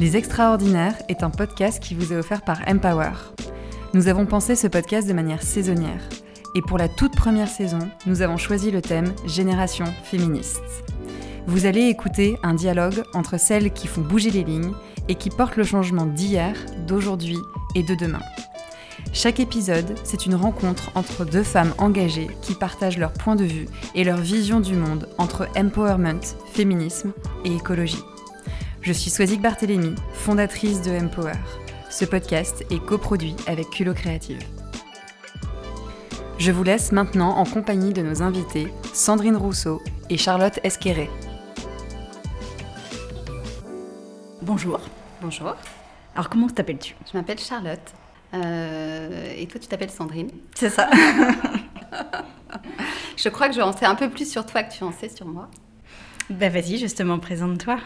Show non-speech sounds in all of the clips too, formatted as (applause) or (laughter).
Les Extraordinaires est un podcast qui vous est offert par Empower. Nous avons pensé ce podcast de manière saisonnière. Et pour la toute première saison, nous avons choisi le thème Génération féministe. Vous allez écouter un dialogue entre celles qui font bouger les lignes et qui portent le changement d'hier, d'aujourd'hui et de demain. Chaque épisode, c'est une rencontre entre deux femmes engagées qui partagent leur point de vue et leur vision du monde entre empowerment, féminisme et écologie. Je suis Swazik Barthélémy, fondatrice de Empower. Ce podcast est coproduit avec Culo Créative. Je vous laisse maintenant en compagnie de nos invités Sandrine Rousseau et Charlotte Esqueré. Bonjour. Bonjour. Alors comment t'appelles-tu? Je m'appelle Charlotte. Euh, et toi, tu t'appelles Sandrine C'est ça. (laughs) je crois que je en sais un peu plus sur toi que tu en sais sur moi. Ben vas-y, justement, présente-toi.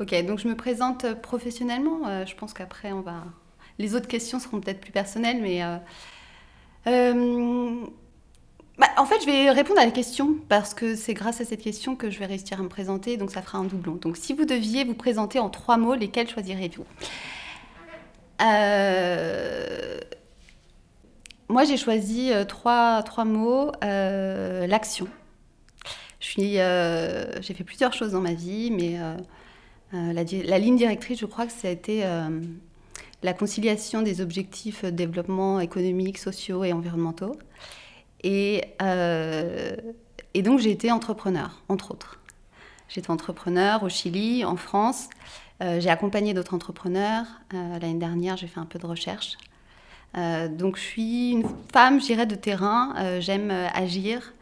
Ok, donc je me présente professionnellement. Euh, je pense qu'après, on va. Les autres questions seront peut-être plus personnelles, mais. Euh, euh, bah, en fait, je vais répondre à la question parce que c'est grâce à cette question que je vais réussir à me présenter, donc ça fera un doublon. Donc, si vous deviez vous présenter en trois mots, lesquels choisirez-vous euh, moi, j'ai choisi euh, trois, mots. Euh, l'action. J'ai fait plusieurs choses dans ma vie, mais la, la, ligne directrice, je crois que ça a été la conciliation des objectifs de développement économique, sociaux et environnementaux. Et, donc, j'ai été entrepreneur, entre autres. J'étais entrepreneur au Chili, en France. Euh, j'ai accompagné d'autres entrepreneurs. Euh, l'année dernière, j'ai fait un peu de recherche. Euh, donc, je suis une femme, j'irais, de terrain. j'aime agir.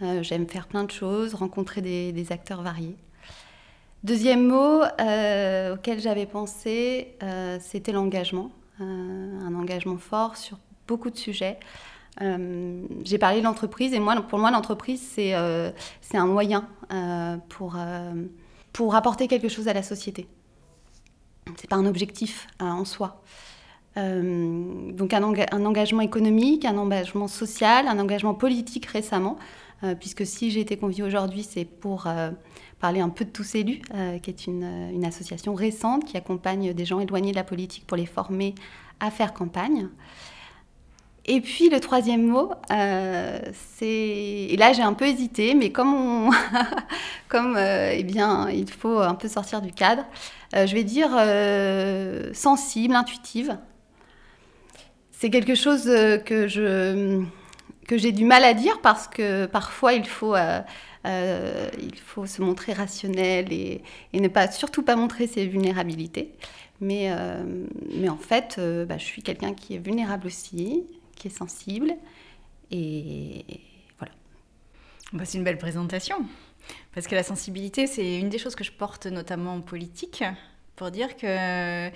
j'aime faire plein de choses, rencontrer des, acteurs variés. Deuxième mot auquel j'avais pensé, c'était l'engagement. un engagement fort sur beaucoup de sujets. j'ai parlé de l'entreprise et moi, pour moi, l'entreprise, c'est un moyen pour, pour apporter quelque chose à la société c'est pas un objectif euh, en soi. Euh, donc un, engagement économique, un engagement social, un engagement politique récemment, euh, puisque si j'ai été conviée aujourd'hui, c'est pour parler un peu de Tous élus, qui est une, association récente qui accompagne des gens éloignés de la politique pour les former à faire campagne. Et puis le troisième mot, euh, c'est et là j'ai un peu hésité, mais comme (laughs) comme euh, eh bien il faut un peu sortir du cadre, euh, je vais dire sensible, intuitive. C'est quelque chose que je que j'ai du mal à dire parce que parfois il faut il faut se montrer rationnel et, et, ne pas surtout pas montrer ses vulnérabilités. Mais mais en fait, bah, je suis quelqu'un qui est vulnérable aussi qui est sensible. Et voilà. Bah, c'est une belle présentation. Parce que la sensibilité, c'est une des choses que je porte notamment en politique pour dire que,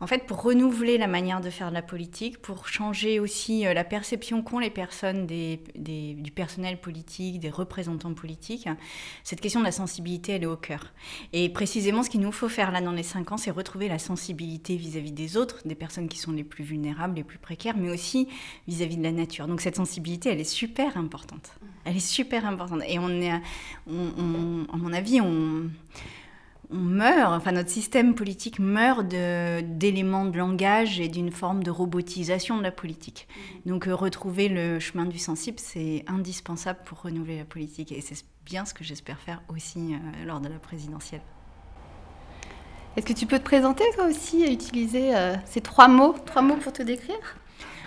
en fait, pour renouveler la manière de faire de la politique, pour changer aussi euh, la perception qu'ont les personnes des, du personnel politique, des représentants politiques, cette question de la sensibilité, elle est au cœur. Et précisément, ce qu'il nous faut faire là dans les cinq ans, c'est retrouver la sensibilité vis-à-vis des autres, des personnes qui sont les plus vulnérables, les plus précaires, mais aussi vis-à-vis de la nature. Donc cette sensibilité, elle est super importante. Elle est super importante. Et on est, à mon avis, on on meurt, enfin notre système politique meurt d'éléments de, langage et d'une forme de robotisation de la politique. Mm-hmm. Donc euh, retrouver le chemin du sensible, c'est indispensable pour renouveler la politique et c'est bien ce que j'espère faire aussi euh, lors de la présidentielle. Est-ce que tu peux te présenter toi aussi et utiliser euh, ces trois mots, trois mots pour te décrire?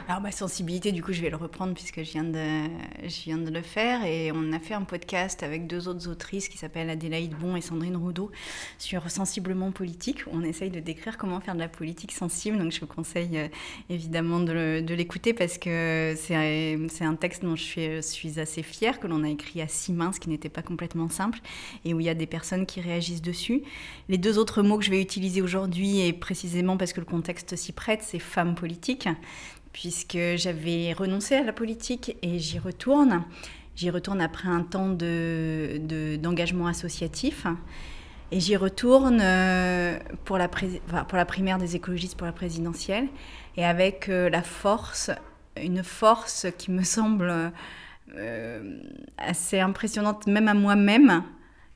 Alors ma sensibilité, du coup, je vais le reprendre puisque je viens de, je viens de le faire. Et on a fait un podcast avec deux autres autrices qui s'appellent Adélaïde Bon et Sandrine Roudot sur Sensiblement politique. On essaye de décrire comment faire de la politique sensible. Donc je vous conseille euh, évidemment de l'écouter parce que c'est un texte dont je suis, suis assez fière, que l'on a écrit à six mains, ce qui n'était pas complètement simple, et où il y a des personnes qui réagissent dessus. Les deux autres mots que je vais utiliser aujourd'hui, et précisément parce que le contexte s'y prête, c'est femme politique puisque j'avais renoncé à la politique et j'y retourne. J'y retourne après un temps d'engagement de, associatif. Et j'y retourne euh, pour la, pour la primaire des écologistes pour la présidentielle. Et avec euh, la force, une force qui me semble euh, assez impressionnante, même à moi-même,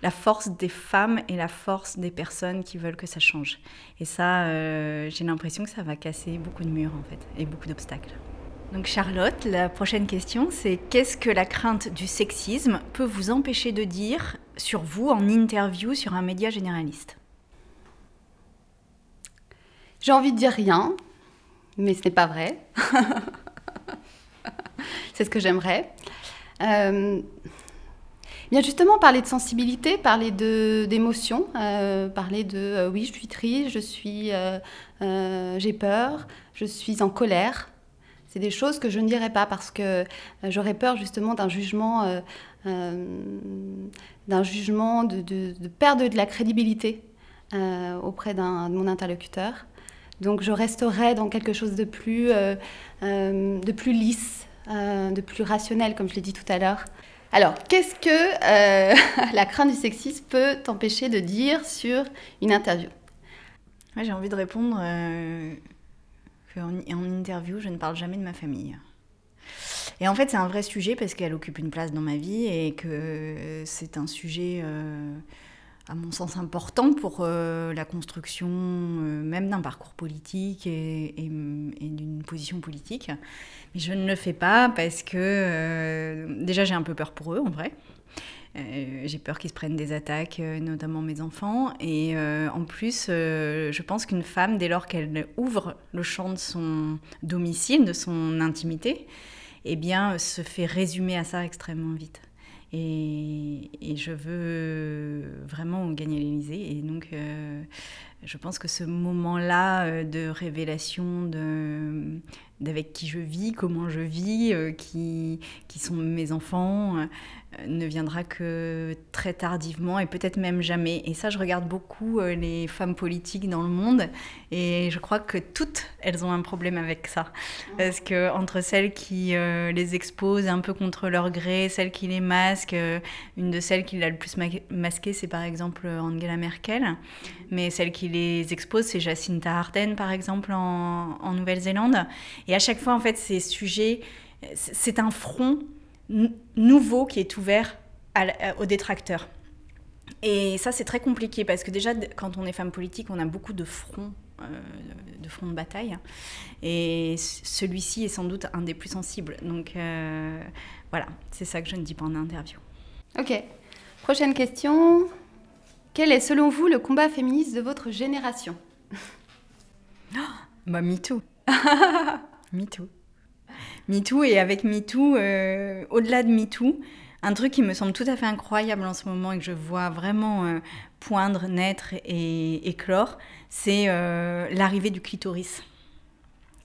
la force des femmes et la force des personnes qui veulent que ça change. Et ça, euh, j'ai l'impression que ça va casser beaucoup de murs en fait et beaucoup d'obstacles. Donc Charlotte, la prochaine question, c'est qu'est-ce que la crainte du sexisme peut vous empêcher de dire sur vous en interview sur un média généraliste? J'ai envie de dire rien, mais ce n'est pas vrai. (laughs) c'est ce que j'aimerais. Euh, justement, parler de sensibilité, parler d'émotion, euh, parler de euh, oui, je suis triste, je suis, j'ai peur, je suis en colère. C'est des choses que je ne dirais pas parce que j'aurais peur justement d'un jugement, d'un jugement de, de, de, perdre de la crédibilité auprès de mon interlocuteur. Donc je resterai dans quelque chose de plus, de plus lisse, euh, de plus rationnel, comme je l'ai dit tout à l'heure. Alors, qu'est-ce que euh, (laughs) la crainte du sexisme peut t'empêcher de dire sur une interview? J'ai envie de répondre euh, qu'en en interview, je ne parle jamais de ma famille. Et en fait, c'est un vrai sujet parce qu'elle occupe une place dans ma vie et que c'est un sujet à mon sens important pour euh, la construction euh, même d'un parcours politique et, d'une position politique. Mais je ne le fais pas parce que euh, déjà j'ai un peu peur pour eux en vrai. j'ai peur qu'ils se prennent des attaques, notamment mes enfants. Et en plus, je pense qu'une femme, dès lors qu'elle ouvre le champ de son domicile, de son intimité, eh bien, se fait résumer à ça extrêmement vite. Et, je veux vraiment gagner l'Élysée. Et donc, euh, je pense que ce moment-là euh, de révélation d'avec qui je vis, comment je vis, euh, qui, qui sont mes enfants, ne viendra que très tardivement et peut-être même jamais. Et ça, je regarde beaucoup euh, les femmes politiques dans le monde et je crois que toutes, elles ont un problème avec ça. Parce que entre celles qui euh, les exposent un peu contre leur gré, celles qui les masquent, euh, une de celles qui l'a le plus masqué, c'est par exemple Angela Merkel. Mais celle qui les expose, c'est Jacinta Ardern, par exemple, en, en Nouvelle-Zélande. Et à chaque fois, en fait, ces sujets, c'est un front nouveau qui est ouvert aux détracteurs. Et ça, c'est très compliqué parce que déjà, quand on est femme politique, on a beaucoup de fronts, euh, de fronts de bataille. Et celui-ci est sans doute un des plus sensibles. Donc euh, voilà, c'est ça que je ne dis pas en interview. Ok. Prochaine question. Quel est selon vous le combat féministe de votre génération? Oh, (gasps) Bah, MeToo. (laughs) MeToo. MeToo et avec MeToo, euh, au-delà de MeToo, un truc qui me semble tout à fait incroyable en ce moment et que je vois vraiment euh, poindre, naître et éclore, c'est euh, l'arrivée du clitoris.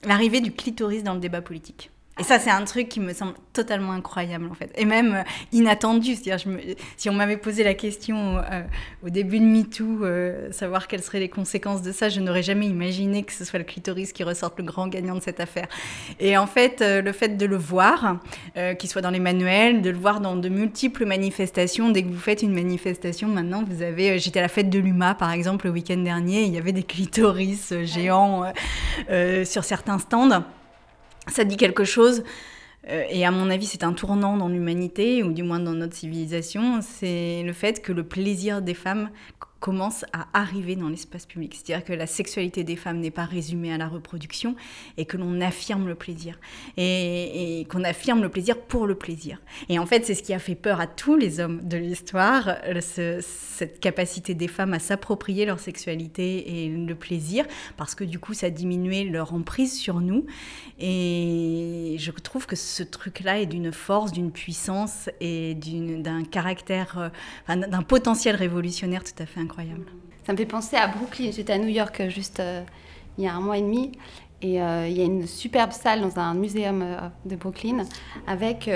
L'arrivée du clitoris dans le débat politique. Et ça, c'est un truc qui me semble totalement incroyable, en fait. Et même euh, inattendu. C'est-à-dire, si on m'avait posé la question euh, au début de MeToo, euh, savoir quelles seraient les conséquences de ça, je n'aurais jamais imaginé que ce soit le clitoris qui ressorte le grand gagnant de cette affaire. Et en fait, le fait de le voir, qu'il soit dans les manuels, de le voir dans de multiples manifestations, dès que vous faites une manifestation, maintenant, vous avez... J'étais à la fête de l'UMA, par exemple, le week-end dernier, il y avait des clitoris géants sur certains stands ça dit quelque chose. Euh, et à mon avis, c'est un tournant dans l'humanité, ou du moins dans notre civilisation, c'est le fait que le plaisir des femmes commence à arriver dans l'espace public. C'est-à-dire que la sexualité des femmes n'est pas résumée à la reproduction et que l'on affirme le plaisir. Et, qu'on affirme le plaisir pour le plaisir. Et en fait, c'est ce qui a fait peur à tous les hommes de l'histoire, cette capacité des femmes à s'approprier leur sexualité et le plaisir, parce que du coup, ça diminuait leur emprise sur nous. Et je trouve que ce truc-là est d'une force, d'une puissance et d'un caractère, euh, d'un potentiel révolutionnaire tout à fait Ça me fait penser à Brooklyn. J'étais à New York euh, juste euh, il y a un mois et demi. Et euh, il y a une superbe salle dans un muséum de Brooklyn avec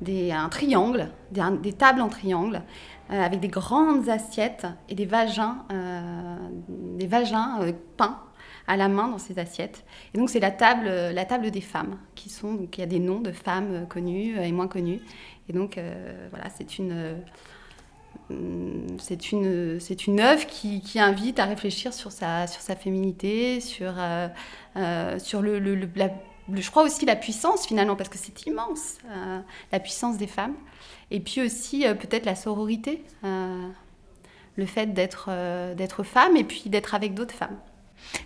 des, un triangle, des, tables en triangle, avec des grandes assiettes et des vagins, des vagins peints à la main dans ces assiettes. Et donc c'est la table, la table des femmes qui sont, donc il y a des noms de femmes connues et moins connues. Et donc voilà, c'est une c'est une, c'est une œuvre qui, invite à réfléchir sur sa, sur sa féminité, sur, euh, euh, sur le, la je crois aussi la puissance finalement, parce que c'est immense, la puissance des femmes. Et puis aussi peut-être la sororité, le fait d'être d'être femme et puis d'être avec d'autres femmes.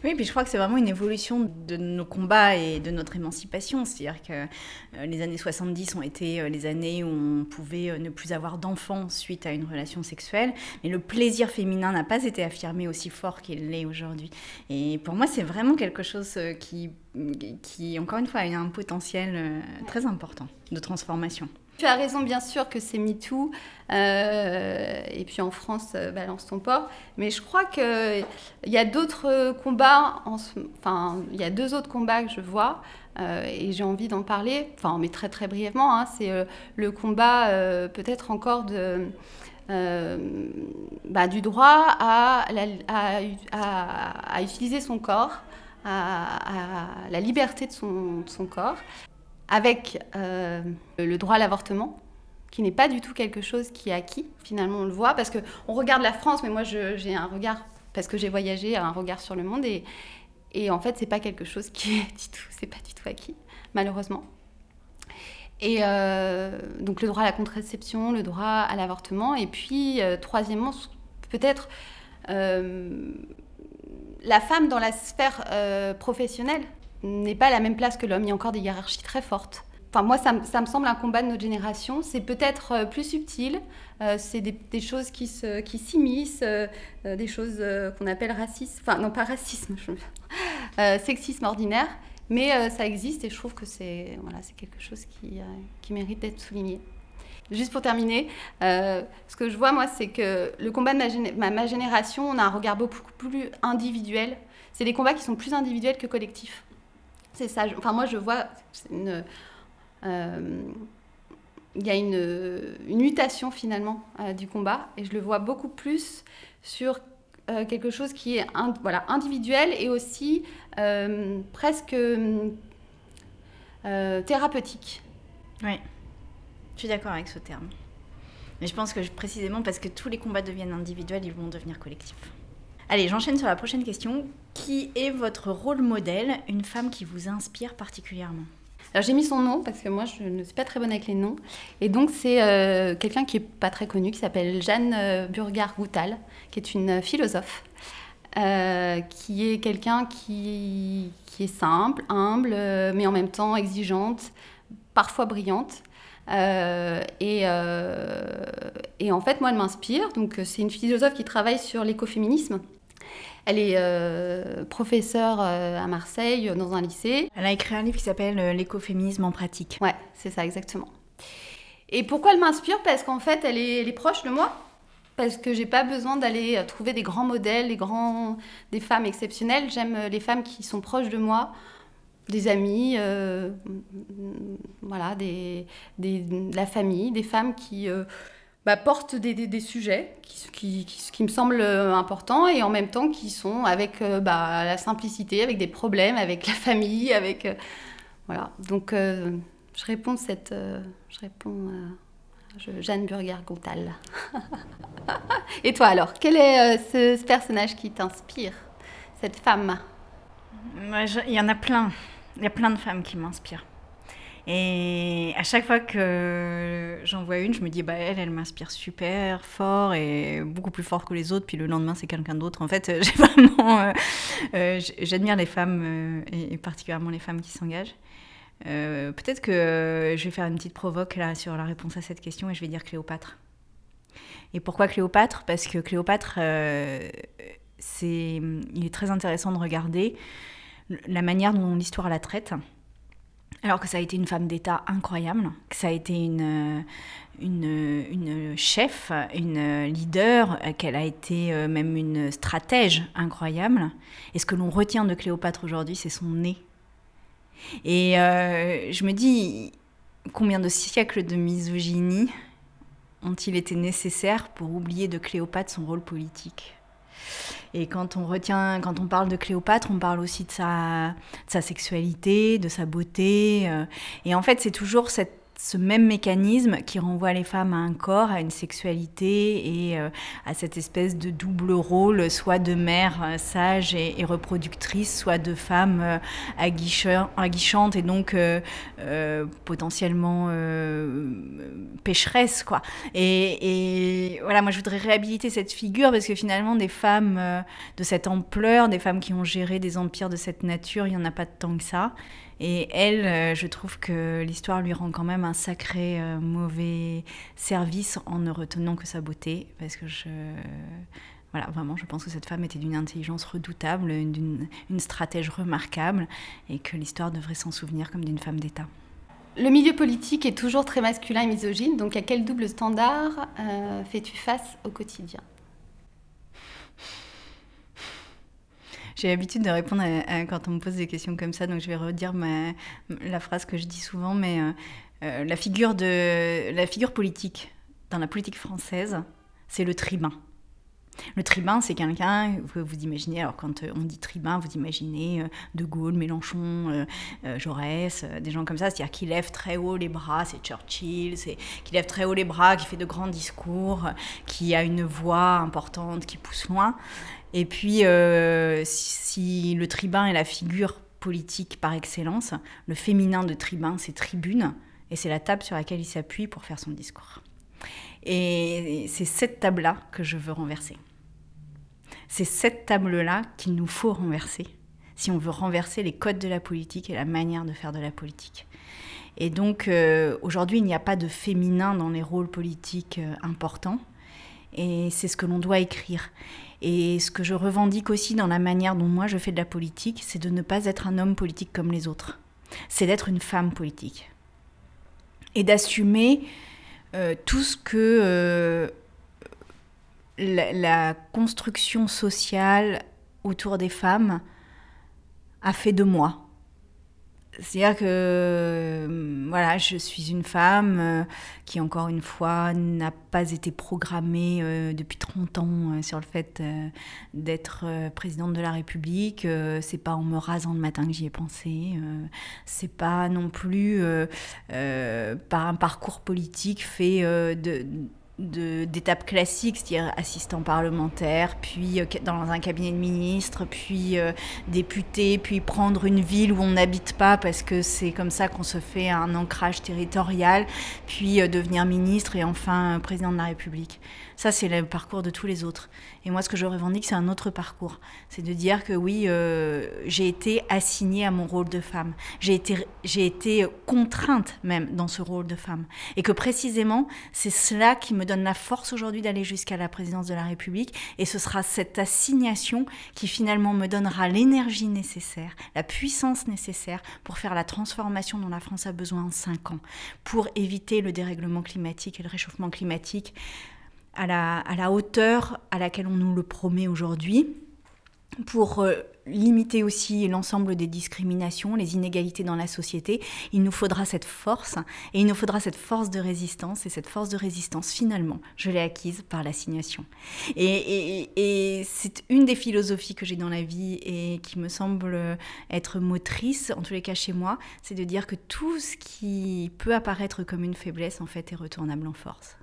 Oui, puis je crois que c'est vraiment une évolution de nos combats et de notre émancipation. C'est-à-dire que euh, les années 70 ont été euh, les années où on pouvait euh, ne plus avoir d'enfants suite à une relation sexuelle, mais le plaisir féminin n'a pas été affirmé aussi fort qu'il l'est aujourd'hui. Et pour moi, c'est vraiment quelque chose qui, qui, encore une fois, a un potentiel très important de transformation. Tu as raison, bien sûr, que c'est MeToo. Euh, et puis en France, euh, balance ton port. Mais je crois qu'il y a d'autres combats. enfin, il y a deux autres combats que je vois. Euh, et j'ai envie d'en parler. Enfin, mais très très brièvement. Hein. c'est le combat, peut-être encore de. Bah, du droit à, à, utiliser son corps, à, la liberté de son corps avec euh, le droit à l'avortement, qui n'est pas du tout quelque chose qui est acquis. Finalement, on le voit parce qu'on regarde la France, mais moi j'ai un regard, parce que j'ai voyagé, un regard sur le monde, et, et en fait, c'est pas quelque chose qui est (laughs) du tout, c'est pas du tout acquis, malheureusement. Et euh, donc le droit à la contraception, le droit à l'avortement, et puis euh, troisièmement, peut-être la femme dans la sphère professionnelle n'est pas à la même place que l'homme. Il y a encore des hiérarchies très fortes. Enfin, moi, ça, me semble un combat de notre génération. C'est peut-être euh, plus subtil. Euh, c'est des, choses qui s'immiscent, qui euh, des choses qu'on appelle racisme. Enfin, non, pas racisme, sexisme ordinaire. Mais ça existe et je trouve que c'est voilà, quelque chose qui, qui mérite d'être souligné. Juste pour terminer, ce que je vois, moi, c'est que le combat de ma, ma, génération, on a un regard beaucoup plus individuel. C'est des combats qui sont plus individuels que collectifs. C'est ça. Enfin, moi, je vois. Euh, il y a une, une mutation finalement euh, du combat et je le vois beaucoup plus sur euh, quelque chose qui est voilà, individuel et aussi presque thérapeutique. Oui, je suis d'accord avec ce terme. Mais je pense que précisément parce que tous les combats deviennent individuels, ils vont devenir collectifs. Allez, j'enchaîne sur la prochaine question. Qui est votre rôle modèle, une femme qui vous inspire particulièrement? Alors j'ai mis son nom parce que moi je ne suis pas très bonne avec les noms. Et donc c'est euh, quelqu'un qui est pas très connu, qui s'appelle Jeanne euh, Burgard-Goutal, qui est une philosophe, euh, qui est quelqu'un qui, qui, est simple, humble, mais en même temps exigeante, parfois brillante. Et, et, en fait, moi, elle m'inspire. Donc, c'est une philosophe qui travaille sur l'écoféminisme. Elle est euh, professeure euh, à Marseille, dans un lycée. Elle a écrit un livre qui s'appelle euh, L'écoféminisme en pratique. Ouais, c'est ça, exactement. Et pourquoi elle m'inspire? Parce qu'en fait, elle est, proche de moi. Parce que j'ai pas besoin d'aller trouver des grands modèles, des, grands, des femmes exceptionnelles. J'aime les femmes qui sont proches de moi, des amis, voilà, des, des, de la famille, des femmes qui bah, portent des, des, sujets qui, qui, qui, me semblent euh, importants et en même temps qui sont avec euh, bah, la simplicité, avec des problèmes, avec la famille, avec... Euh, voilà. Donc, je réponds cette... je réponds... Jeanne Burger-Gontal. (laughs) et toi alors, quel est ce, personnage qui t'inspire, cette femme? Il y en a plein. Il y a plein de femmes qui m'inspirent. Et à chaque fois que j'en vois une, je me dis, bah, elle, elle m'inspire super fort et beaucoup plus fort que les autres. Puis le lendemain, c'est quelqu'un d'autre. En fait. (laughs) Euh, euh, j'admire les femmes euh, et, particulièrement les femmes qui s'engagent. Peut-être que je vais faire une petite provoque là sur la réponse à cette question et je vais dire Cléopâtre. Et pourquoi Cléopâtre? Parce que Cléopâtre, c'est, il est très intéressant de regarder la manière dont l'histoire la traite alors que ça a été une femme d'État incroyable, que ça a été une, une, chef, une leader, qu'elle a été euh, même une stratège incroyable. Et ce que l'on retient de Cléopâtre aujourd'hui, c'est son nez. Et euh, je me dis, combien de siècles de misogynie ont-ils été nécessaires pour oublier de Cléopâtre son rôle politique? Et quand on retient, quand on parle de Cléopâtre, on parle aussi de sa, sa sexualité, de sa beauté. Euh. et en fait, c'est toujours cette ce même mécanisme qui renvoie les femmes à un corps, à une sexualité et euh, à cette espèce de double rôle, soit de mère euh, sage et, reproductrice, soit de femme euh, aguichante et donc potentiellement pécheresse. Quoi. Et, et, voilà, moi je voudrais réhabiliter cette figure parce que finalement des femmes de cette ampleur, des femmes qui ont géré des empires de cette nature, il n'y en a pas tant que ça. Et elle, je trouve que l'histoire lui rend quand même un sacré euh, mauvais service en ne retenant que sa beauté, parce que je... Voilà, vraiment, je pense que cette femme était d'une intelligence redoutable, d'une une stratège remarquable, et que l'histoire devrait s'en souvenir comme d'une femme d'État. Le milieu politique est toujours très masculin et misogyne, donc à quel double standard euh, fais-tu face au quotidien? J'ai l'habitude de répondre quand on me pose des questions comme ça, donc je vais redire ma, la phrase que je dis souvent, mais euh, euh, la, figure de, la figure politique dans la politique française, c'est le tribun. Le tribun, c'est quelqu'un, vous, vous imaginez, alors quand on dit tribun, vous imaginez euh, De Gaulle, Mélenchon, Jaurès, des gens comme ça, c'est-à-dire qui lève très haut les bras, c'est Churchill, c'est qui lève très haut les bras, qui fait de grands discours, qui a une voix importante, qui pousse loin. Et puis, euh, si, le tribun est la figure politique par excellence, le féminin de tribun, c'est tribune, et c'est la table sur laquelle il s'appuie pour faire son discours. Et c'est cette table-là que je veux renverser. C'est cette table-là qu'il nous faut renverser si on veut renverser les codes de la politique et la manière de faire de la politique. Et donc, euh, aujourd'hui, il n'y a pas de féminin dans les rôles politiques euh, importants. Et c'est ce que l'on doit écrire. Et ce que je revendique aussi dans la manière dont moi je fais de la politique, c'est de ne pas être un homme politique comme les autres. C'est d'être une femme politique. Et d'assumer euh, tout ce que euh, la, construction sociale autour des femmes a fait de moi. C'est-à-dire que euh, voilà, je suis une femme euh, qui, encore une fois, n'a pas été programmée euh, depuis 30 ans sur le fait d'être présidente de la République. c'est pas en me rasant le matin que j'y ai pensé. c'est pas non plus par un parcours politique fait de d'étapes classiques, c'est-à-dire assistant parlementaire, puis euh, dans un cabinet de ministre, puis euh, député, puis prendre une ville où on n'habite pas parce que c'est comme ça qu'on se fait un ancrage territorial, puis euh, devenir ministre et enfin président de la République. Ça, c'est le parcours de tous les autres. Et moi, ce que je revendique, c'est un autre parcours. C'est de dire que oui, j'ai été assignée à mon rôle de femme. J'ai été, j'ai été contrainte même dans ce rôle de femme. Et que précisément, c'est cela qui me donne la force aujourd'hui d'aller jusqu'à la présidence de la République. Et ce sera cette assignation qui finalement me donnera l'énergie nécessaire, la puissance nécessaire pour faire la transformation dont la France a besoin en cinq ans, pour éviter le dérèglement climatique et le réchauffement climatique à la, hauteur à laquelle on nous le promet aujourd'hui, pour euh, limiter aussi l'ensemble des discriminations, les inégalités dans la société, il nous faudra cette force, et il nous faudra cette force de résistance, et cette force de résistance, finalement, je l'ai acquise par l'assignation. Et, et c'est une des philosophies que j'ai dans la vie et qui me semble être motrice, en tous les cas chez moi, c'est de dire que tout ce qui peut apparaître comme une faiblesse, en fait, est retournable en force.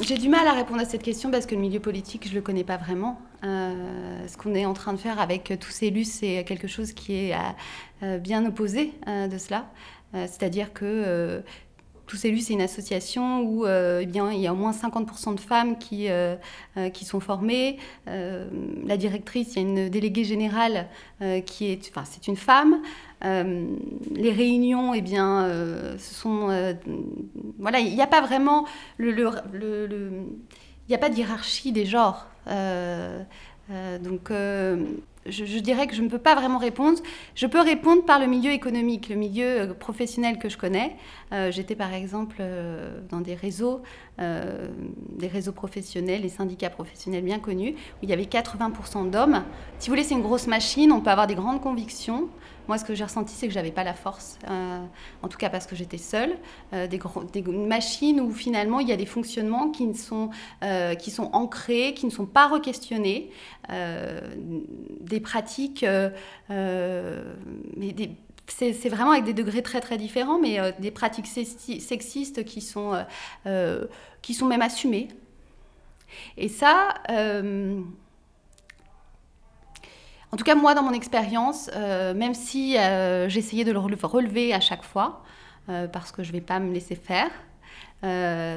J'ai du mal à répondre à cette question parce que le milieu politique, je ne le connais pas vraiment. Euh, ce qu'on est en train de faire avec tous élus, c'est quelque chose qui est euh, bien opposé euh, de cela. C'est-à-dire que tous élus, c'est une association où eh bien, il y a au moins 50% de femmes qui, qui sont formées. la directrice, il y a une déléguée générale qui est, enfin, c'est une femme. Euh, les réunions, eh bien, euh, ce sont. Euh, voilà, il n'y a pas vraiment. Il n'y a pas de hiérarchie des genres. donc, je, dirais que je ne peux pas vraiment répondre. Je peux répondre par le milieu économique, le milieu professionnel que je connais. J'étais par exemple dans des réseaux, des réseaux professionnels, les syndicats professionnels bien connus, où il y avait 80% d'hommes. Si vous voulez, c'est une grosse machine, on peut avoir des grandes convictions. Moi, ce que j'ai ressenti, c'est que j'avais pas la force, euh, en tout cas parce que j'étais seule. Euh, des, machines où finalement il y a des fonctionnements qui, sont, euh, qui sont ancrés, qui ne sont pas re-questionnés, des pratiques, mais c'est vraiment avec des degrés très très différents, mais des pratiques sexistes qui sont, qui sont même assumées. Et ça, en tout cas, moi, dans mon expérience, euh, même si euh, j'essayais de le relever à chaque fois, euh, parce que je ne vais pas me laisser faire,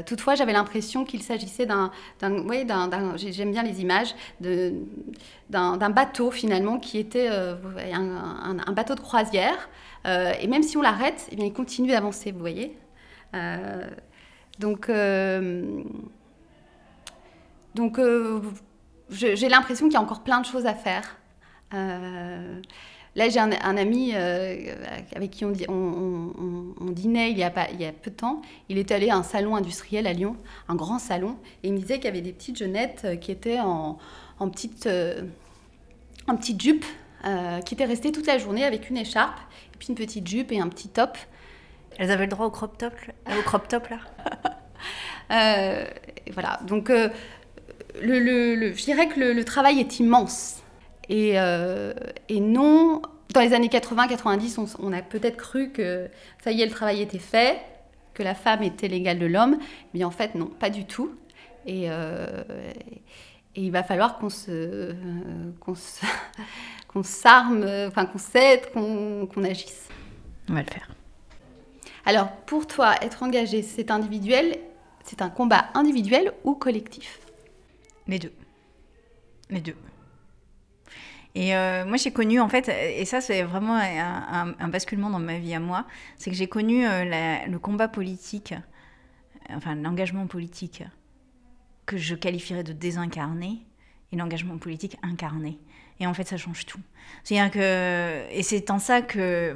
toutefois, j'avais l'impression qu'il s'agissait d'un, j'aime bien les images, d'un, bateau finalement qui était un, bateau de croisière. et même si on l'arrête, eh il continue d'avancer, vous voyez. donc, donc j'ai l'impression qu'il y a encore plein de choses à faire. Euh, là, j'ai un, ami euh, avec qui on, on, dînait il y, a pas, il y a peu de temps. Il est allé à un salon industriel à Lyon, un grand salon, et il me disait qu'il y avait des petites jeunettes euh, qui étaient en, en petite, en petite jupe, qui étaient restées toute la journée avec une écharpe, et puis une petite jupe et un petit top. Elles avaient le droit au crop top, au crop top là? (laughs) Voilà, donc le, le, je dirais que le travail est immense. Euh, et, non, dans les années 80-90, on, a peut-être cru que ça y est, le travail était fait, que la femme était l'égale de l'homme. Mais en fait, non, pas du tout. Et, euh, il va falloir qu'on se, (laughs) qu'on s'arme, enfin qu'on s'aide, qu'on agisse. On va le faire. Alors, pour toi, être engagé, c'est individuel, c'est un combat individuel ou collectif? Les deux. Les deux. Et euh, moi, j'ai connu, en fait, et ça, c'est vraiment un, basculement dans ma vie à moi, c'est que j'ai connu euh, le combat politique, enfin, l'engagement politique, que je qualifierais de désincarné, et l'engagement politique incarné. Et en fait, ça change tout. C'est-à-dire que. Et c'est en ça que.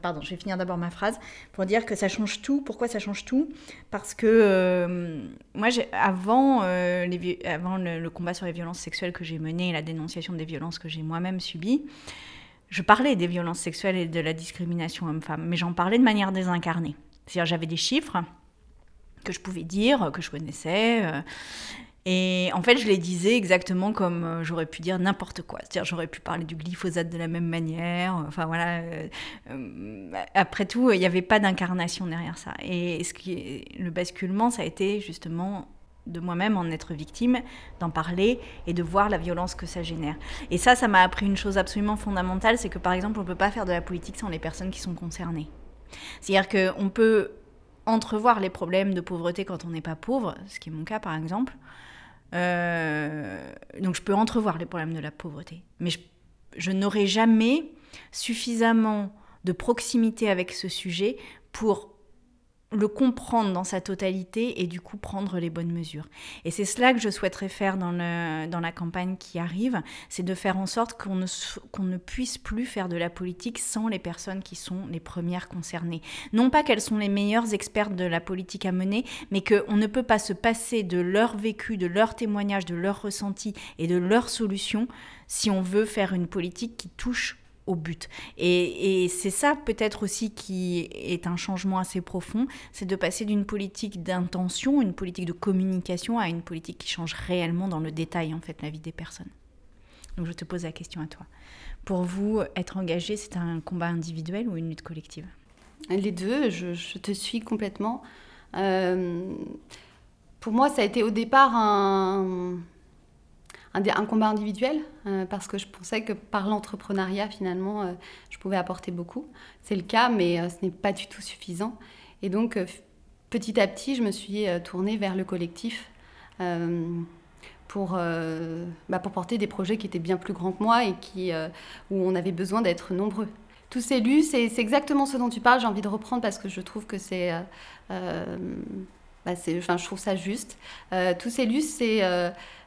pardon, je vais finir d'abord ma phrase pour dire que ça change tout. Pourquoi ça change tout? Parce que euh, moi, avant, euh, les, avant le, combat sur les violences sexuelles que j'ai mené et la dénonciation des violences que j'ai moi-même subies, je parlais des violences sexuelles et de la discrimination homme-femme, mais j'en parlais de manière désincarnée. C'est-à-dire, j'avais des chiffres que je pouvais dire, que je connaissais. Euh, et en fait, je les disais exactement comme euh, j'aurais pu dire n'importe quoi. C'est-à-dire, j'aurais pu parler du glyphosate de la même manière. Enfin, voilà. Euh, euh, après tout, il n'y avait pas d'incarnation derrière ça. Et ce qui le basculement, ça a été justement de moi-même en être victime, d'en parler et de voir la violence que ça génère. Et ça, ça m'a appris une chose absolument fondamentale, c'est que par exemple, on ne peut pas faire de la politique sans les personnes qui sont concernées. C'est-à-dire qu'on peut entrevoir les problèmes de pauvreté quand on n'est pas pauvre, ce qui est mon cas par exemple, euh, donc je peux entrevoir les problèmes de la pauvreté. Mais je, je n'aurai jamais suffisamment de proximité avec ce sujet pour le comprendre dans sa totalité et du coup prendre les bonnes mesures. Et c'est cela que je souhaiterais faire dans, le, dans la campagne qui arrive, c'est de faire en sorte qu'on ne, qu'on ne puisse plus faire de la politique sans les personnes qui sont les premières concernées. Non pas qu'elles sont les meilleures expertes de la politique à mener, mais qu'on ne peut pas se passer de leur vécu, de leur témoignage, de leur ressenti et de leurs solutions si on veut faire une politique qui touche au but. Et, c'est ça peut-être aussi qui est un changement assez profond, c'est de passer d'une politique d'intention, une politique de communication, à une politique qui change réellement dans le détail en fait la vie des personnes. Donc je te pose la question à toi. Pour vous, être engagé, c'est un combat individuel ou une lutte collective? Les deux, je, te suis complètement. Euh, pour moi, ça a été au départ un, un, combat individuel, euh, parce que je pensais que par l'entrepreneuriat, finalement, euh, je pouvais apporter beaucoup. C'est le cas, mais euh, ce n'est pas du tout suffisant. Et donc, petit à petit, je me suis tournée vers le collectif pour, bah, pour porter des projets qui étaient bien plus grands que moi et qui, où on avait besoin d'être nombreux. Tous ces lus, c'est exactement ce dont tu parles, j'ai envie de reprendre parce que je trouve que c'est... Bah, je trouve ça juste. tous ces lus, c'est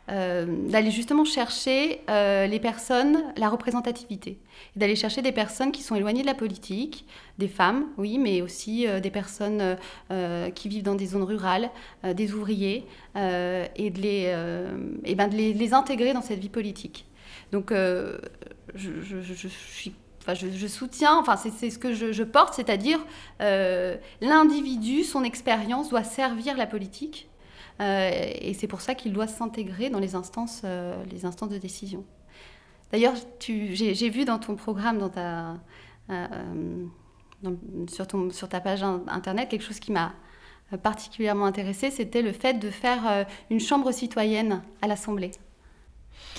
euh, d'aller justement chercher euh, les personnes, la représentativité, d'aller chercher des personnes qui sont éloignées de la politique, des femmes, oui, mais aussi euh, des personnes qui vivent dans des zones rurales, des ouvriers, et de, les, et ben de les, intégrer dans cette vie politique. Donc, je, je, suis Enfin, je, soutiens, enfin, c'est ce que je, porte, c'est-à-dire l'individu, son expérience doit servir la politique et c'est pour ça qu'il doit s'intégrer dans les instances, euh, les instances de décision. D'ailleurs, j'ai vu dans ton programme, dans ta, sur, ton, sur ta page internet, quelque chose qui m'a particulièrement intéressée, c'était le fait de faire une chambre citoyenne à l'Assemblée.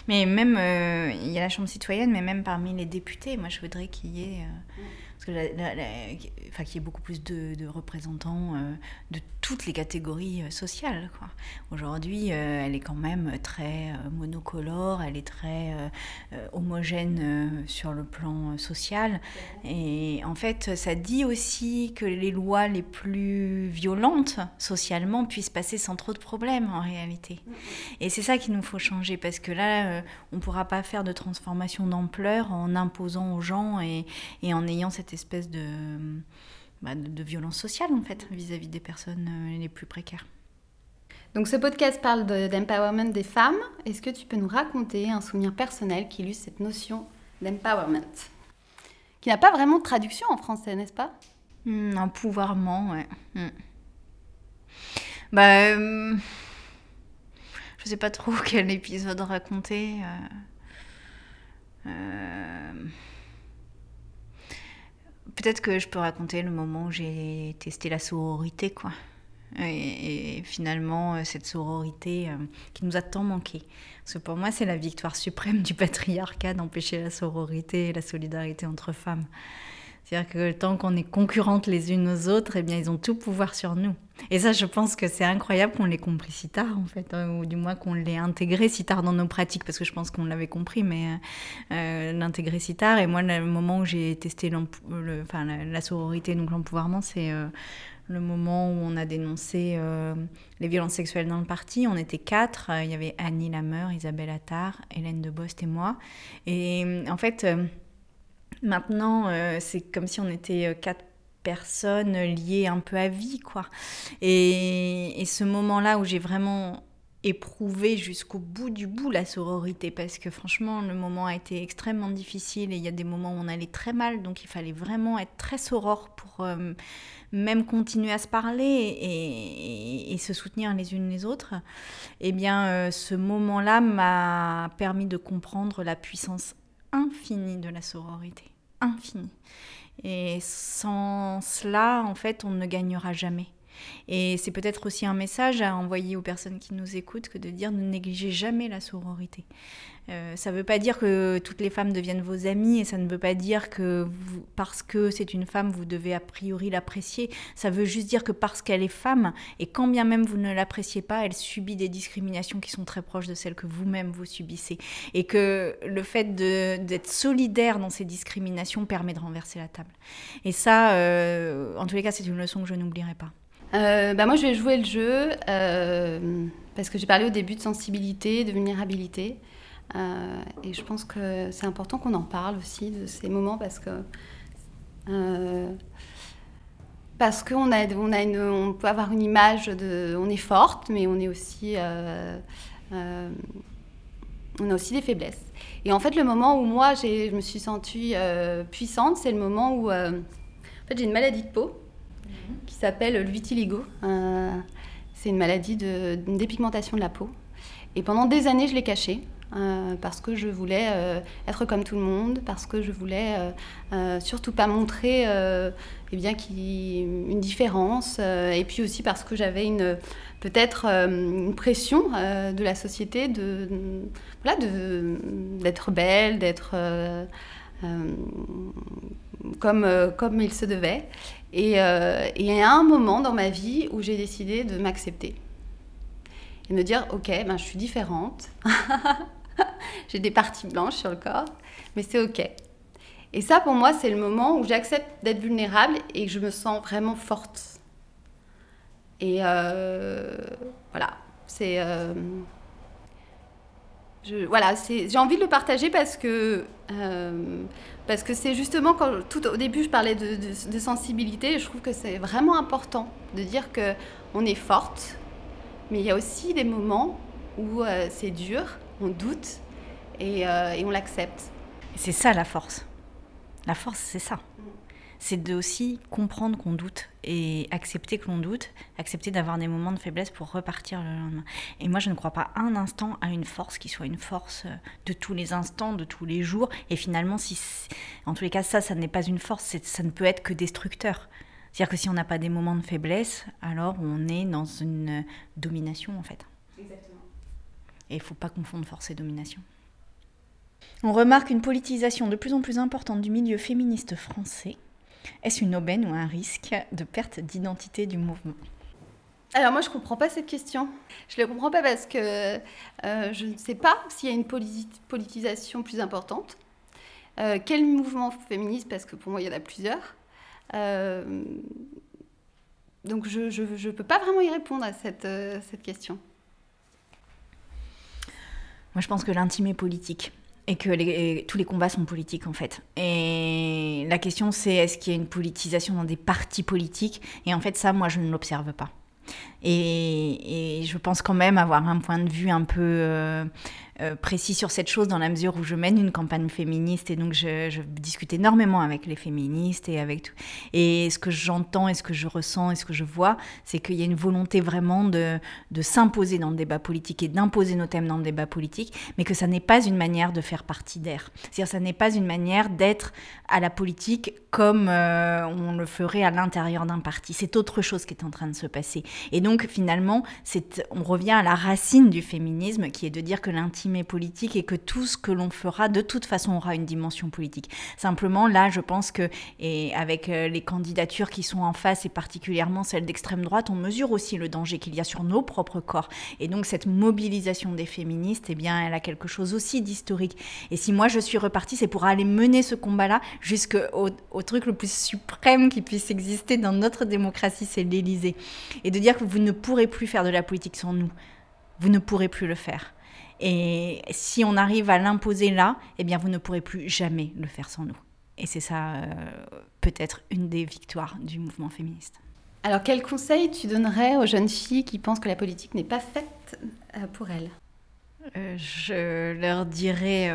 Mais même, il y a la chambre citoyenne, mais même parmi les députés, moi je voudrais qu'il y ait parce que enfin, qu'il y ait beaucoup plus de, représentants euh, de toutes les catégories euh, sociales. Aujourd'hui, euh, elle est quand même très monocolore, elle est très homogène sur le plan social. Et en fait, ça dit aussi que les lois les plus violentes socialement puissent passer sans trop de problèmes en réalité. Et c'est ça qu'il nous faut changer parce que là, on ne pourra pas faire de transformation d'ampleur en imposant aux gens et en ayant cette espèce bah, de, de, violence sociale en fait vis-à-vis des personnes euh, les plus précaires. Donc ce podcast parle d'empowerment des femmes. Est-ce que tu peux nous raconter un souvenir personnel qui illustre cette notion d'empowerment? Qui n'a pas vraiment de traduction en français, n'est-ce pas? Mmh, Un pouvoirment, ouais. Mmh. Bah, euh, je sais pas trop (laughs) quel épisode raconter. Euh, euh peut-être que je peux raconter le moment où j'ai testé la sororité, quoi. Et, finalement, euh, cette sororité euh, qui nous a tant manqué. Parce que pour moi, c'est la victoire suprême du patriarcat d'empêcher la sororité et la solidarité entre femmes. C'est-à-dire que tant qu'on est concurrentes les unes aux autres, eh bien, ils ont tout pouvoir sur nous. Et ça, je pense que c'est incroyable qu'on l'ait compris si tard, en fait, hein, ou du moins qu'on l'ait intégré si tard dans nos pratiques, parce que je pense qu'on l'avait compris, mais euh, euh l'intégrer si tard. Et moi, le moment où j'ai testé la, sororité, donc l'empouvoirment, c'est euh, le moment où on a dénoncé euh, les violences sexuelles dans le parti. On était quatre. Il y avait Annie Lameur, Isabelle Attard, Hélène Debost et moi. Et en fait Maintenant, euh, c'est comme si on était euh, quatre personnes liées un peu à vie, quoi. Et, ce moment-là où j'ai vraiment éprouvé jusqu'au bout du bout la sororité parce que franchement le moment a été extrêmement difficile et il y a des moments où on allait très mal donc il fallait vraiment être très soror pour euh, même continuer à se parler et, se soutenir les unes les autres et eh bien ce moment-là m'a permis de comprendre la puissance infinie de la sororité. Infinie. Et sans cela, en fait, on ne gagnera jamais. Et c'est peut-être aussi un message à envoyer aux personnes qui nous écoutent que de dire ne négligez jamais la sororité. Euh, ça ne veut pas dire que toutes les femmes deviennent vos amies et ça ne veut pas dire que parce que c'est une femme, vous devez a priori l'apprécier. Ça veut juste dire que parce qu'elle est femme et quand bien même vous ne l'appréciez pas, elle subit des discriminations qui sont très proches de celles que vous-même vous subissez. Et que le fait d'être solidaire dans ces discriminations permet de renverser la table. Et ça, euh, en tous les cas, c'est une leçon que je n'oublierai pas. Euh, bah moi, je vais jouer le jeu parce que j'ai parlé au début de sensibilité, de vulnérabilité. Euh, et je pense que c'est important qu'on en parle aussi de ces moments parce que euh, parce qu'on a, on a une, on peut avoir une image de, on est forte, mais on est aussi, euh, on a aussi des faiblesses. Et en fait, le moment où moi je me suis sentie puissante, c'est le moment où, en fait, j'ai une maladie de peau qui s'appelle le vitiligo. c'est une maladie de, dépigmentation de la peau. Et pendant des années, je l'ai cachée. Euh, parce que je voulais euh, être comme tout le monde, parce que je voulais euh, surtout pas montrer eh bien, une différence, et puis aussi parce que j'avais une peut-être une pression de la société de, voilà, d'être belle, d'être comme, comme il se devait. Et, il y a un moment dans ma vie où j'ai décidé de m'accepter et me dire ok ben, je suis différente (laughs) J'ai des parties blanches sur le corps, mais c'est OK. Et ça, pour moi, c'est le moment où j'accepte d'être vulnérable et que je me sens vraiment forte. Et euh, voilà, c'est. Euh, voilà, j'ai envie de le partager parce que euh, parce que c'est justement quand tout au début je parlais de, sensibilité, je trouve que c'est vraiment important de dire que on est forte, mais il y a aussi des moments où c'est dur, on doute et, euh, et on l'accepte. C'est ça la force. La force, c'est ça. C'est de aussi comprendre qu'on doute et accepter que l'on doute, accepter d'avoir des moments de faiblesse pour repartir le lendemain. Et moi, je ne crois pas un instant à une force qui soit une force euh, de tous les instants, de tous les jours. Et finalement, si, en tous les cas, ça, ça n'est pas une force, ça ne peut être que destructeur. C'est-à-dire que si on n'a pas des moments de faiblesse, alors on est dans une domination, en fait. Exactement. Et il ne faut pas confondre force et domination. On remarque une politisation de plus en plus importante du milieu féministe français est-ce une aubaine ou un risque de perte d'identité du mouvement alors moi je ne comprends pas cette question. Je ne la comprends pas parce que euh, je ne sais pas s'il y a une politisation plus importante. Euh, quel mouvement féministe Parce que pour moi il y en a plusieurs. Euh, donc je ne peux pas vraiment y répondre à cette, cette question. Moi je pense que l'intime est politique et que tous les combats sont politiques en fait. Et la question c'est est-ce qu'il y a une politisation dans des partis politiques? Et en fait ça, moi je ne l'observe pas. Et, je pense quand même avoir un point de vue un peu euh, précis sur cette chose dans la mesure où je mène une campagne féministe et donc je, discute énormément avec les féministes et avec tout. Et ce que j'entends et ce que je ressens et ce que je vois, c'est qu'il y a une volonté vraiment de, de s'imposer dans le débat politique et d'imposer nos thèmes dans le débat politique, mais que ça n'est pas une manière de faire partie d'air. C'est-à-dire ça n'est pas une manière d'être à la politique comme euh, on le ferait à l'intérieur d'un parti. C'est autre chose qui est en train de se passer. Et donc finalement, on revient à la racine du féminisme qui est de dire que l'intime politique et que tout ce que l'on fera de toute façon aura une dimension politique. Simplement, là, je pense que, et avec euh, les candidatures qui sont en face et particulièrement celles d'extrême droite, on mesure aussi le danger qu'il y a sur nos propres corps. Et donc, cette mobilisation des féministes, eh bien, elle a quelque chose aussi d'historique. Et si moi je suis repartie, c'est pour aller mener ce combat-là jusqu'au au truc le plus suprême qui puisse exister dans notre démocratie, c'est l'Élysée. Et de dire que vous ne pourrez plus faire de la politique sans nous. Vous ne pourrez plus le faire. Et si on arrive à l'imposer là, eh bien, vous ne pourrez plus jamais le faire sans nous. Et c'est ça, euh, peut-être, une des victoires du mouvement féministe. Alors, quel conseil tu donnerais aux jeunes filles qui pensent que la politique n'est pas faite euh, pour elles? Euh, Je leur dirais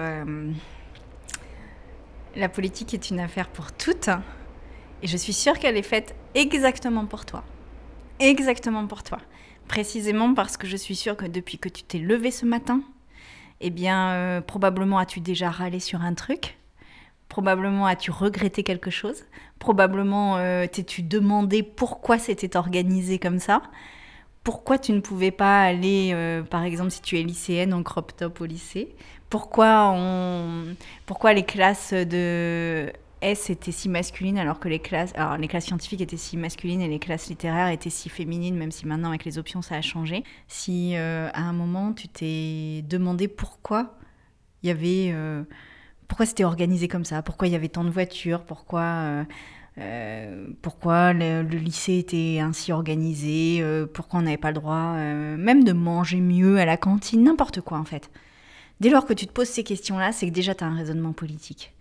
la politique est une affaire pour toutes. Et je suis sûre qu'elle est faite exactement pour toi. Exactement pour toi. Précisément parce que je suis sûre que depuis que tu t'es levé ce matin, eh bien, euh, probablement as-tu déjà râlé sur un truc. Probablement as-tu regretté quelque chose. Probablement euh, t'es-tu demandé pourquoi c'était organisé comme ça. Pourquoi tu ne pouvais pas aller, euh, par exemple, si tu es lycéenne, en crop top au lycée pourquoi, on... pourquoi les classes de S était si masculine alors que les classes, alors les classes scientifiques étaient si masculines et les classes littéraires étaient si féminines, même si maintenant avec les options ça a changé. Si euh, à un moment tu t'es demandé pourquoi il y avait, euh, pourquoi c'était organisé comme ça, pourquoi il y avait tant de voitures, pourquoi, euh, pourquoi le, lycée était ainsi organisé, pourquoi on n'avait pas le droit même de manger mieux à la cantine, n'importe quoi en fait. Dès lors que tu te poses ces questions-là, c'est que déjà tu as un raisonnement politique.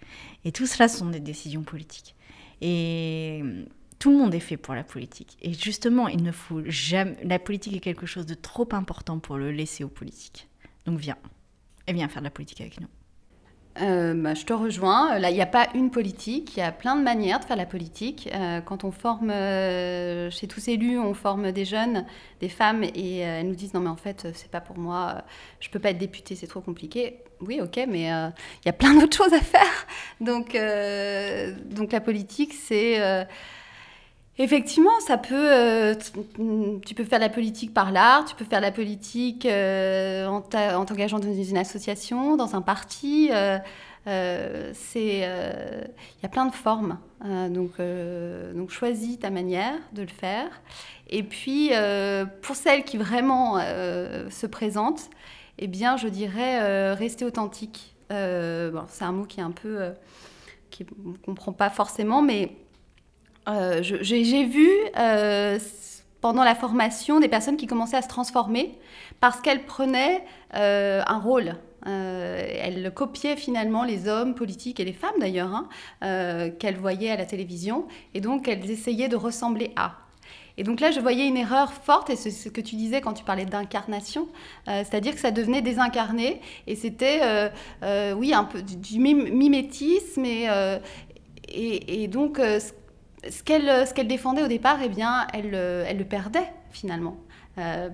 Et tout cela sont des décisions politiques. Et tout le monde est fait pour la politique. Et justement, il ne faut jamais. La politique est quelque chose de trop important pour le laisser aux politiques. Donc viens. Et viens faire de la politique avec nous. Euh, bah, je te rejoins. Là, il n'y a pas une politique. Il y a plein de manières de faire la politique. Euh, quand on forme, euh, chez tous élus, on forme des jeunes, des femmes, et elles nous disent non, mais en fait, c'est pas pour moi. Je peux pas être députée, c'est trop compliqué. Oui, ok, mais il y a plein d'autres (laughs) choses à faire. Donc, donc la politique, c'est Effectivement, ça peut. Euh, tu peux faire de la politique par l'art, tu peux faire de la politique euh, en t'engageant dans une association, dans un parti. Euh, c'est, il y a plein de formes. donc, choisis ta manière de le faire. Et puis, pour celles qui vraiment se présentent, eh bien, je dirais rester authentique. c'est un mot qui est un peu, qui ne comprend pas forcément, mais euh, j'ai vu euh, pendant la formation des personnes qui commençaient à se transformer parce qu'elles prenaient euh, un rôle. elles copiaient finalement les hommes politiques et les femmes d'ailleurs hein, qu'elles voyaient à la télévision et donc elles essayaient de ressembler à. Et donc là, je voyais une erreur forte, et c'est ce que tu disais quand tu parlais d'incarnation, c'est-à-dire que ça devenait désincarné, et c'était, oui, un peu du, mimétisme, et, donc ce ce qu'elle défendait au départ, eh bien, elle, elle le perdait finalement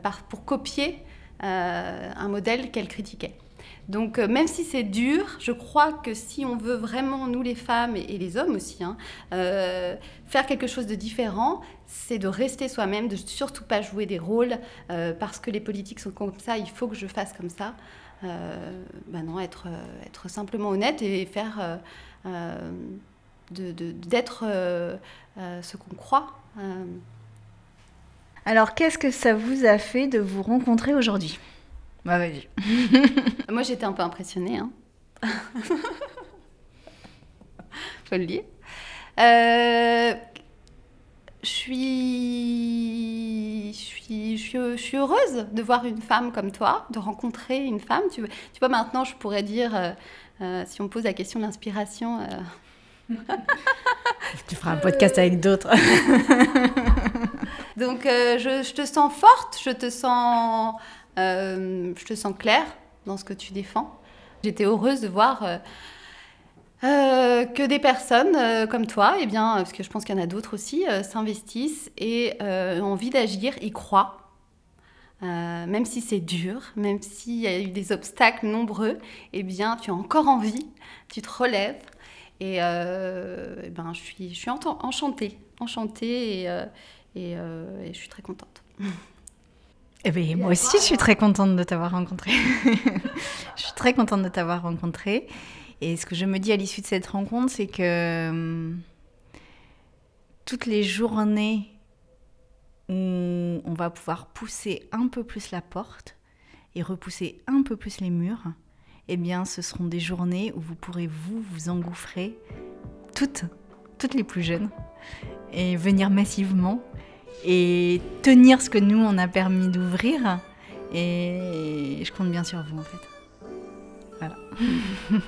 par, pour copier un modèle qu'elle critiquait. Donc euh, même si c'est dur, je crois que si on veut vraiment, nous les femmes et, les hommes aussi, hein, euh, faire quelque chose de différent, c'est de rester soi-même, de surtout pas jouer des rôles euh, parce que les politiques sont comme ça, il faut que je fasse comme ça. ben non, être simplement honnête et faire d'être ce qu'on croit. Alors qu'est-ce que ça vous a fait de vous rencontrer aujourd'hui? Bah vas-y. (laughs) Moi j'étais un peu impressionnée. Hein. (laughs) Faut le dire. Euh, je suis, je suis, je suis, heureuse de voir une femme comme toi, de rencontrer une femme. Tu, tu vois, maintenant, je pourrais dire, euh, euh, si on me pose la question de l'inspiration. Tu feras un podcast avec d'autres. (laughs) Donc, je, je, te sens forte, je te sens euh, je te sens claire dans ce que tu défends. J'étais heureuse de voir euh, euh, que des personnes comme toi, eh bien, parce que je pense qu'il y en a d'autres aussi, s'investissent et ont envie d'agir, y croient. même si c'est dur, même s'il y a eu des obstacles nombreux, eh bien, tu as encore envie, tu te relèves. Et, eh ben, je suis, je suis enchantée, enchantée et, et, et je suis très contente. Eh ben, moi aussi, je suis très contente de t'avoir rencontré. (laughs) je suis très contente de t'avoir rencontré. Et ce que je me dis à l'issue de cette rencontre, c'est que hum, toutes les journées où on va pouvoir pousser un peu plus la porte et repousser un peu plus les murs, eh bien, ce seront des journées où vous pourrez vous vous engouffrer toutes, toutes les plus jeunes, et venir massivement et tenir ce que nous, on a permis d'ouvrir. Et je compte bien sur vous, en fait. Voilà. (laughs)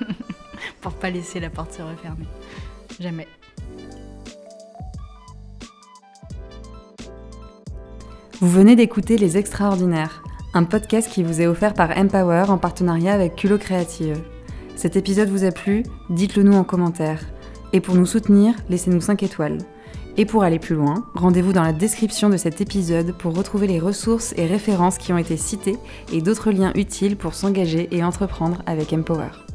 Pour pas laisser la porte se refermer. Jamais. Vous venez d'écouter Les Extraordinaires, un podcast qui vous est offert par Empower en partenariat avec Culot Créative. Cet épisode vous a plu Dites-le nous en commentaire. Et pour nous soutenir, laissez-nous 5 étoiles. Et pour aller plus loin, rendez-vous dans la description de cet épisode pour retrouver les ressources et références qui ont été citées et d'autres liens utiles pour s'engager et entreprendre avec Empower.